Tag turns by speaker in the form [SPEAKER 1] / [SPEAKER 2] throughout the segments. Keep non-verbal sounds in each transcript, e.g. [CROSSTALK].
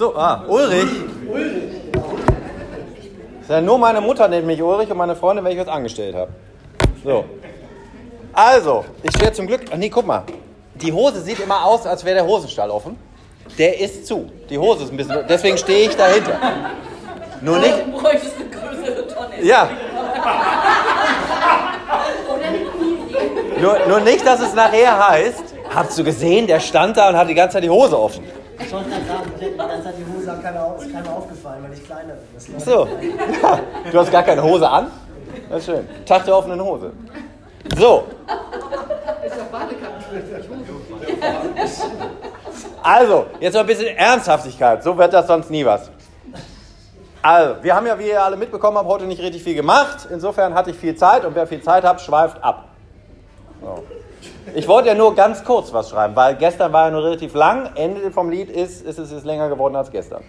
[SPEAKER 1] So, ah, Ulrich. Ulrich. Ja, nur meine Mutter nennt mich Ulrich und meine Freundin, wenn ich was angestellt habe. So. Also, ich stehe zum Glück. Ach nee, guck mal. Die Hose sieht immer aus, als wäre der Hosenstall offen. Der ist zu. Die Hose ist ein bisschen. Deswegen stehe ich dahinter. Nur nicht. Du bräuchtest eine größere Tonne. Ja. nur, nur nicht, dass es nachher heißt, hast du gesehen, der stand da und hat die ganze Zeit die Hose offen. Ich wollte gerade sagen, Zeit die Hose hat keiner, ist keiner aufgefallen, weil ich kleiner bin. Ach so. [LAUGHS] Ja, du hast gar keine Hose an? Das ist schön. Tag der offenen Hose. So. Also, jetzt noch ein bisschen Ernsthaftigkeit. So wird das sonst nie was. Also, wir haben ja, wie ihr alle mitbekommen habt, heute nicht richtig viel gemacht. Insofern hatte ich viel Zeit und wer viel Zeit hat, schweift ab. So. Ich wollte ja nur ganz kurz was schreiben, weil gestern war ja nur relativ lang. Ende vom Lied ist, ist es ist länger geworden als gestern.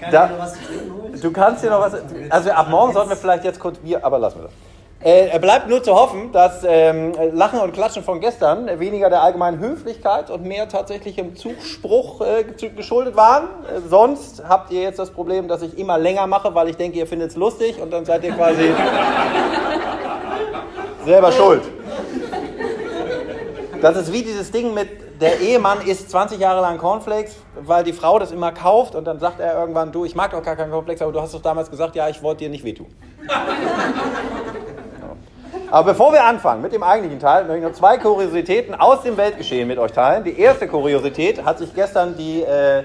[SPEAKER 1] Kann da, ich noch was zu trinken holen? Du kannst dir noch was. Also ab morgen sollten wir vielleicht jetzt kurz Bier, aber lassen wir das. Äh, bleibt nur zu hoffen, dass ähm, Lachen und Klatschen von gestern weniger der allgemeinen Höflichkeit und mehr tatsächlich im Zuspruch äh, geschuldet waren. Äh, sonst habt ihr jetzt das Problem, dass ich immer länger mache, weil ich denke, ihr findet es lustig und dann seid ihr quasi [LAUGHS] selber schuld. Das ist wie dieses Ding mit, der Ehemann isst 20 Jahre lang Cornflakes, weil die Frau das immer kauft und dann sagt er irgendwann, du, ich mag doch gar keinen Cornflakes, aber du hast doch damals gesagt, ja, ich wollte dir nicht wehtun. [LAUGHS] Aber bevor wir anfangen mit dem eigentlichen Teil, möchte ich noch zwei Kuriositäten aus dem Weltgeschehen mit euch teilen. Die erste Kuriosität hat sich gestern die, äh,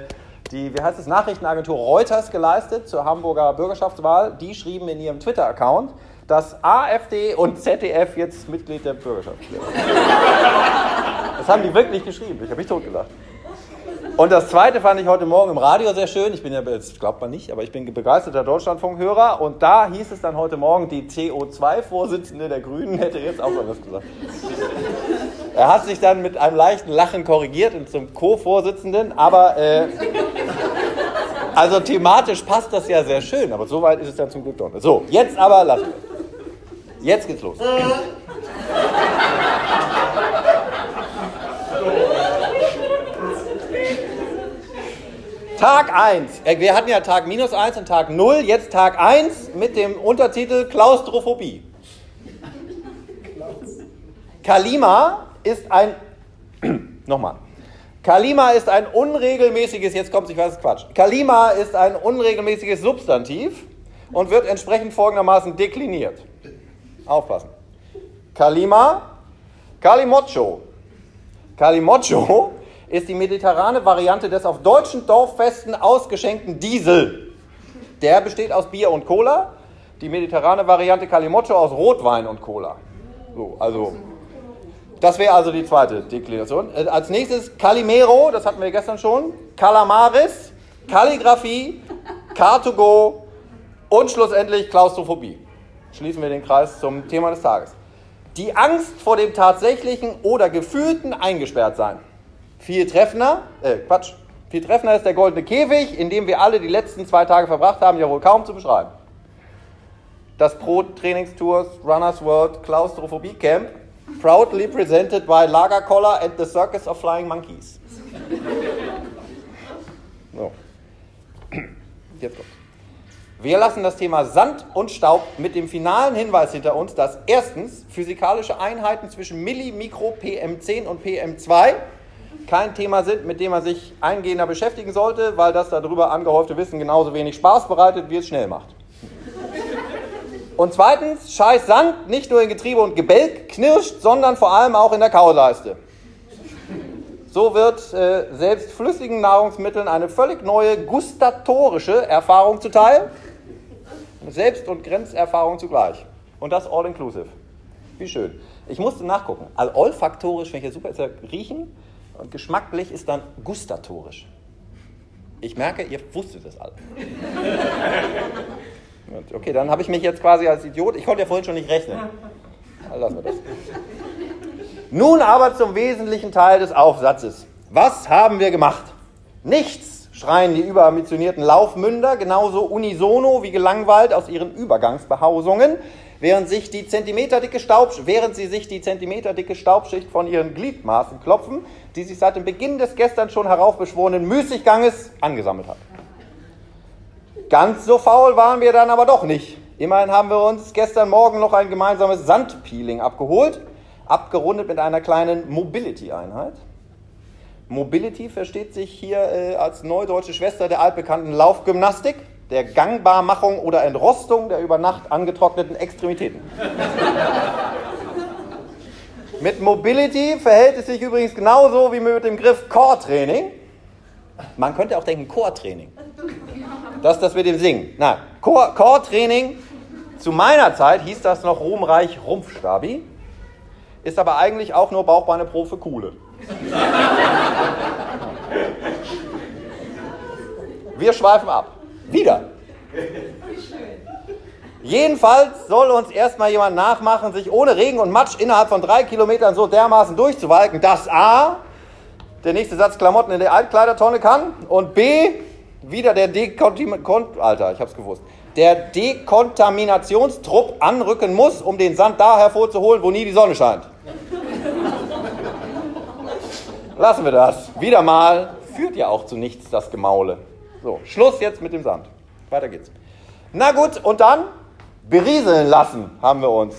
[SPEAKER 1] die wie heißt es, Nachrichtenagentur Reuters geleistet zur Hamburger Bürgerschaftswahl. Die schrieben in ihrem Twitter-Account, dass AfD und ZDF jetzt Mitglied der Bürgerschaft sind. Das haben die wirklich geschrieben. Ich habe mich totgelacht. Und das zweite fand ich heute Morgen im Radio sehr schön. Ich bin ja, das glaubt man nicht, aber ich bin begeisterter Deutschlandfunkhörer. Und da hieß es dann heute Morgen, die CO2-Vorsitzende der Grünen hätte jetzt auch was gesagt. Er hat sich dann mit einem leichten Lachen korrigiert und zum Co-Vorsitzenden, aber äh, also thematisch passt das ja sehr schön, aber so weit ist es dann zum Glück doch nicht. So, jetzt aber lassen wir. Jetzt geht's los. Tag 1. Äh, wir hatten ja Tag minus 1 und Tag 0, jetzt Tag 1 mit dem Untertitel Klaustrophobie. Kalima ist ein. [CLEARS THROAT] Nochmal. Kalima ist ein unregelmäßiges, jetzt kommt ich weiß, Quatsch. Kalima ist ein unregelmäßiges Substantiv und wird entsprechend folgendermaßen dekliniert. Aufpassen. Kalima, Kalimocho. Kalimocho [LAUGHS] ist die mediterrane Variante des auf deutschen Dorffesten ausgeschenkten Diesel. Der besteht aus Bier und Cola. Die mediterrane Variante Kalimocho aus Rotwein und Cola. So, also das wäre also die zweite Deklination. Äh, als nächstes Calimero, das hatten wir gestern schon. Calamaris, Kalligraphie, Car2Go und schlussendlich Klaustrophobie schließen wir den Kreis zum Thema des Tages. Die Angst vor dem tatsächlichen oder gefühlten Eingesperrtsein. Viel treffender, äh, Quatsch, viel treffender ist der goldene Käfig, in dem wir alle die letzten zwei Tage verbracht haben, ja wohl kaum zu beschreiben. Das Pro Trainingstours Runners World Klaustrophobie Camp, proudly presented by Lagerkoller and the Circus of Flying Monkeys. So. Jetzt kommt's. Wir lassen das Thema Sand und Staub mit dem finalen Hinweis hinter uns, dass erstens physikalische Einheiten zwischen Milli, Mikro, PM10 und PM2 kein Thema sind, mit dem man sich eingehender beschäftigen sollte, weil das darüber angehäufte Wissen genauso wenig Spaß bereitet, wie es schnell macht. Und zweitens, scheiß Sand nicht nur in Getriebe und Gebälk knirscht, sondern vor allem auch in der Kauleiste. So wird äh, selbst flüssigen Nahrungsmitteln eine völlig neue gustatorische Erfahrung zuteil selbst- und Grenzerfahrung zugleich. Und das all inclusive. Wie schön. Ich musste nachgucken. Also olfaktorisch finde ich ja super, ist ja riechen und geschmacklich ist dann gustatorisch. Ich merke, ihr wusstet das alle. [LAUGHS] okay, dann habe ich mich jetzt quasi als Idiot, ich konnte ja vorhin schon nicht rechnen. Also lassen wir das. Nun aber zum wesentlichen Teil des Aufsatzes. Was haben wir gemacht? Nichts schreien die überambitionierten Laufmünder genauso unisono wie gelangweilt aus ihren Übergangsbehausungen. während, sich die zentimeterdicke Staub, während sie sich die zentimeterdicke Staubschicht von ihren Gliedmaßen klopfen, die sich seit dem Beginn des gestern schon heraufbeschworenen Müßigganges angesammelt hat. Ganz so faul waren wir dann aber doch nicht. Immerhin haben wir uns gestern Morgen noch ein gemeinsames Sandpeeling abgeholt, abgerundet mit einer kleinen Mobility-Einheit. Mobility versteht sich hier äh, als neudeutsche Schwester der altbekannten Laufgymnastik, der Gangbarmachung oder Entrostung der über Nacht angetrockneten Extremitäten. [LAUGHS] mit Mobility verhält es sich übrigens genauso wie mit dem Griff Core-Training. Man könnte auch denken Core-Training. Das das mit dem Singen. Nein, Core-Training zu meiner Zeit hieß das noch ruhmreich Rumpfstabi, ist aber eigentlich auch nur Bauchbeine Pro für Coole. Wir schweifen ab. Wieder. Jedenfalls soll uns erstmal jemand nachmachen, sich ohne Regen und Matsch innerhalb von drei Kilometern so dermaßen durchzuwalken, dass A, der nächste Satz Klamotten in der Altkleidertonne kann und B, wieder der Dekontamination, Alter, ich hab's gewusst, der Dekontaminationstrupp anrücken muss, um den Sand da hervorzuholen, wo nie die Sonne scheint. Lassen wir das. Wieder mal führt ja auch zu nichts das Gemaule. So, Schluss jetzt mit dem Sand. Weiter geht's. Na gut, und dann berieseln lassen haben wir uns.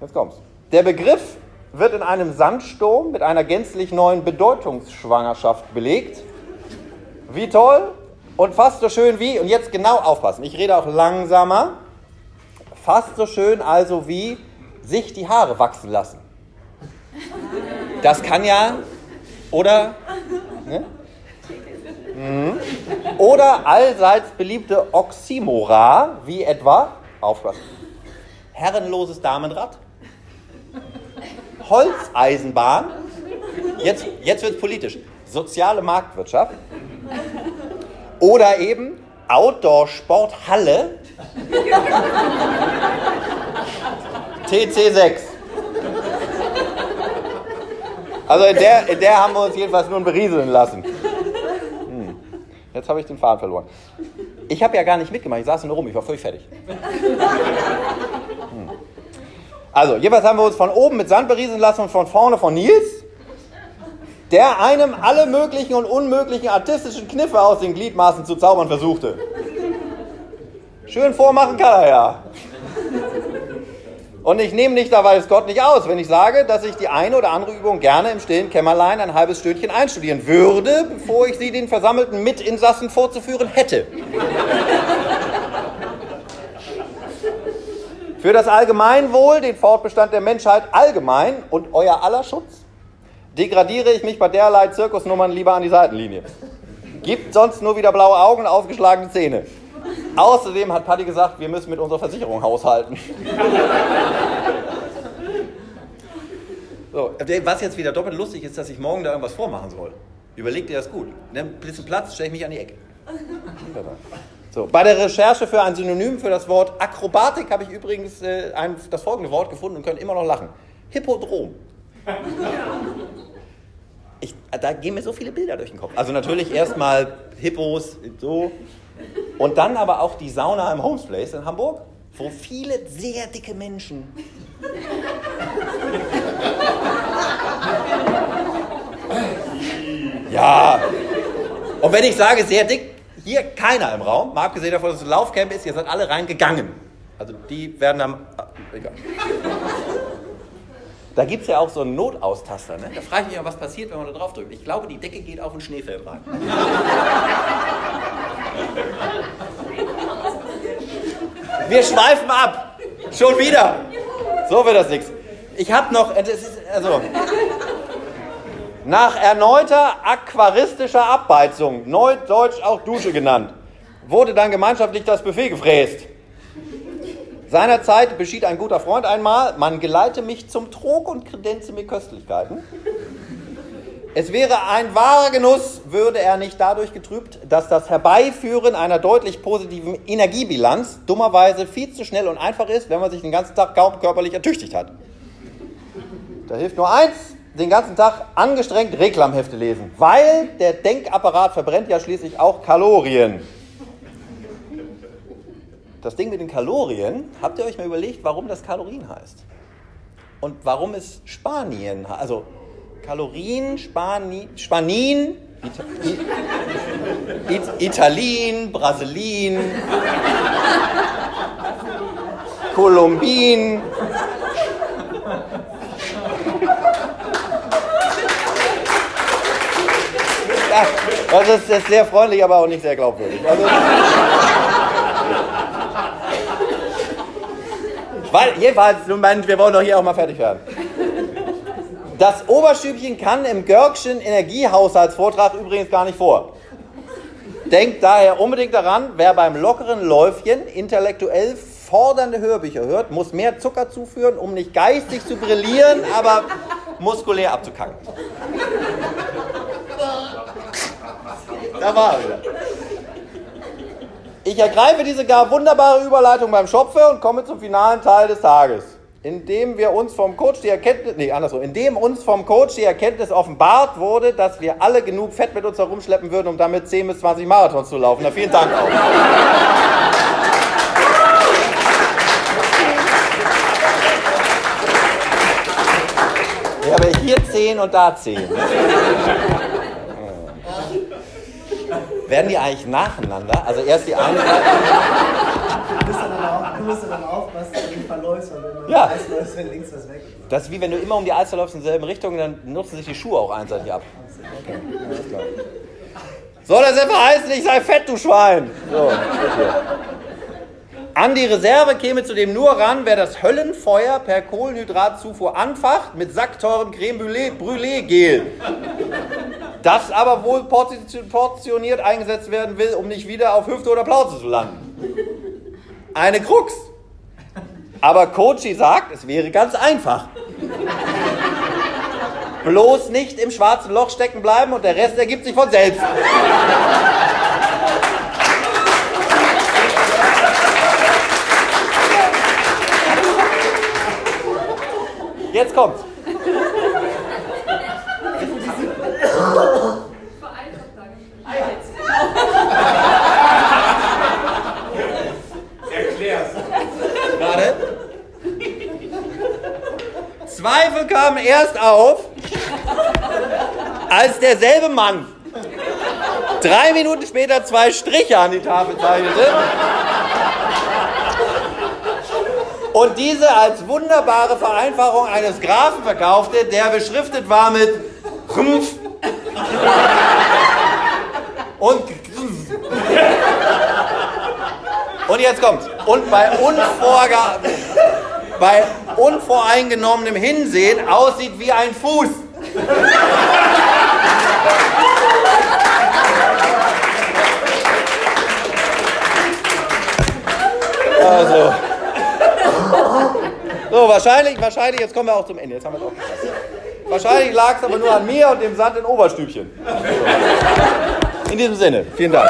[SPEAKER 1] Jetzt kommt's. Der Begriff wird in einem Sandsturm mit einer gänzlich neuen Bedeutungsschwangerschaft belegt. Wie toll und fast so schön wie, und jetzt genau aufpassen, ich rede auch langsamer, fast so schön also wie sich die Haare wachsen lassen. Das kann ja, oder? Ne? Mhm. Oder allseits beliebte Oxymora, wie etwa, aufpassen, herrenloses Damenrad, Holzeisenbahn, jetzt, jetzt wird es politisch, soziale Marktwirtschaft oder eben Outdoor-Sporthalle TC6. Also in der, in der haben wir uns jedenfalls nun berieseln lassen. Hm. Jetzt habe ich den Faden verloren. Ich habe ja gar nicht mitgemacht, ich saß nur rum, ich war völlig fertig. Hm. Also, jedenfalls haben wir uns von oben mit Sand berieseln lassen und von vorne von Nils, der einem alle möglichen und unmöglichen artistischen Kniffe aus den Gliedmaßen zu zaubern versuchte. Schön vormachen kann er ja. Und ich nehme nicht dabei es Gott nicht aus, wenn ich sage, dass ich die eine oder andere Übung gerne im stillen Kämmerlein ein halbes Stündchen einstudieren würde, bevor ich sie den versammelten Mitinsassen vorzuführen hätte. Für das Allgemeinwohl, den Fortbestand der Menschheit allgemein und euer aller Schutz degradiere ich mich bei derlei Zirkusnummern lieber an die Seitenlinie. Gibt sonst nur wieder blaue Augen und ausgeschlagene Zähne. Außerdem hat Paddy gesagt, wir müssen mit unserer Versicherung haushalten. so, was jetzt wieder doppelt lustig ist, dass ich morgen da irgendwas vormachen soll. Überleg dir das gut. Nimm ein bisschen Platz, stelle ich mich an die Ecke. So, bei der Recherche für ein Synonym für das Wort Akrobatik habe ich übrigens äh, ein, das folgende Wort gefunden und können immer noch lachen. Hippodrom. Ich, da gehen mir so viele Bilder durch den Kopf. Also natürlich erstmal Hippos, so. Und dann aber auch die Sauna im Holmes Place in Hamburg, wo viele sehr dicke Menschen. Ja. Und wenn ich sage sehr dick, hier keiner im Raum, mal abgesehen davon, dass es ein Laufcamp ist, ihr seid alle reingegangen. Also die werden dann. Egal. Da gibt es ja auch so einen Notaustaster. Ne? Da frage ich mich ja, was passiert, wenn man da drauf drückt. Ich glaube, die Decke geht auf ein Schneefeld rein. Wir schweifen ab. Schon wieder. So wird das nichts. Ich habe noch, also, nach erneuter aquaristischer Abbeizung, neudeutsch auch Dusche genannt, wurde dann gemeinschaftlich das Buffet gefräst. Seinerzeit beschied ein guter Freund einmal, man geleite mich zum Trog und kredenze mir Köstlichkeiten. Es wäre ein wahrer Genuss, würde er nicht dadurch getrübt, dass das Herbeiführen einer deutlich positiven Energiebilanz dummerweise viel zu schnell und einfach ist, wenn man sich den ganzen Tag kaum körperlich ertüchtigt hat. Da hilft nur eins, den ganzen Tag angestrengt Reklamhefte lesen, weil der Denkapparat verbrennt ja schließlich auch Kalorien. das Ding mit den Kalorien, habt ihr euch mal überlegt, warum das Kalorien heißt? Und warum es Spanien? Also Kalorien, Spani, Spanin, Ita It Italien, Brasilien, Kolumbien. Das ist, ist sehr freundlich, aber auch nicht sehr glaubwürdig. Also, weil, jedenfalls, wir wollen doch hier auch mal fertig werden. Das Oberstübchen kann im Görgschen Energiehaushaltsvortrag übrigens gar nicht vor. Denkt daher unbedingt daran, wer beim lockeren Läufchen intellektuell fordernde Hörbücher hört, muss mehr Zucker zuführen, um nicht geistig zu brillieren, aber muskulär abzukacken. Da war er wieder. Ich ergreife diese gar wunderbare Überleitung beim Schopfe und komme zum finalen Teil des Tages. Indem wir uns vom Coach die Erkenntnis, nee, andersrum, indem uns vom Coach die Erkenntnis offenbart wurde, dass wir alle genug Fett mit uns herumschleppen würden, um damit 10 bis 20 Marathons zu laufen. Na, vielen Dank auch. Ich habe hier 10 und da 10. Werden die eigentlich nacheinander? Also erst die eine Seite.
[SPEAKER 2] Verläufst, weil wenn du
[SPEAKER 1] Ja.
[SPEAKER 2] rechts läufst, wenn links was weg.
[SPEAKER 1] Das ist wie wenn du immer um die Alster läufst in derselben Richtung, dann nutzen sich die Schuhe auch einseitig ab. Soll das etwa heißen, ich sei fett, du Schwein? So, okay. An die Reserve käme zudem nur ran, wer das Höllenfeuer per Kohlenhydratzufuhr anfacht mit sackteurem Creme Brûlée- Brûlée Gel. Das aber wohl porti- portioniert eingesetzt werden will, um nicht wieder auf Hüfte oder Plauze zu landen. Eine Krux. Aber Kochi sagt, es wäre ganz einfach. Bloß nicht im schwarzen Loch stecken bleiben und der Rest ergibt sich von selbst. Jetzt kommt's.
[SPEAKER 3] Erklär's.
[SPEAKER 1] Gerade. Zweifel kamen erst auf, als derselbe Mann drei Minuten später zwei Striche an die Tafel zeichnete und diese als wunderbare Vereinfachung eines Graphen verkaufte, der beschriftet war mit Rumpf und und jetzt kommt's. Und bei, unvorga bei unvoreingenommenem Hinsehen aussieht wie ein Fuß. Also. So, wahrscheinlich, wahrscheinlich, jetzt kommen wir auch zum Ende. Jetzt haben wir auch. Wahrscheinlich lag es aber nur an mir und dem Sand in Oberstübchen. In diesem Sinne, vielen Dank.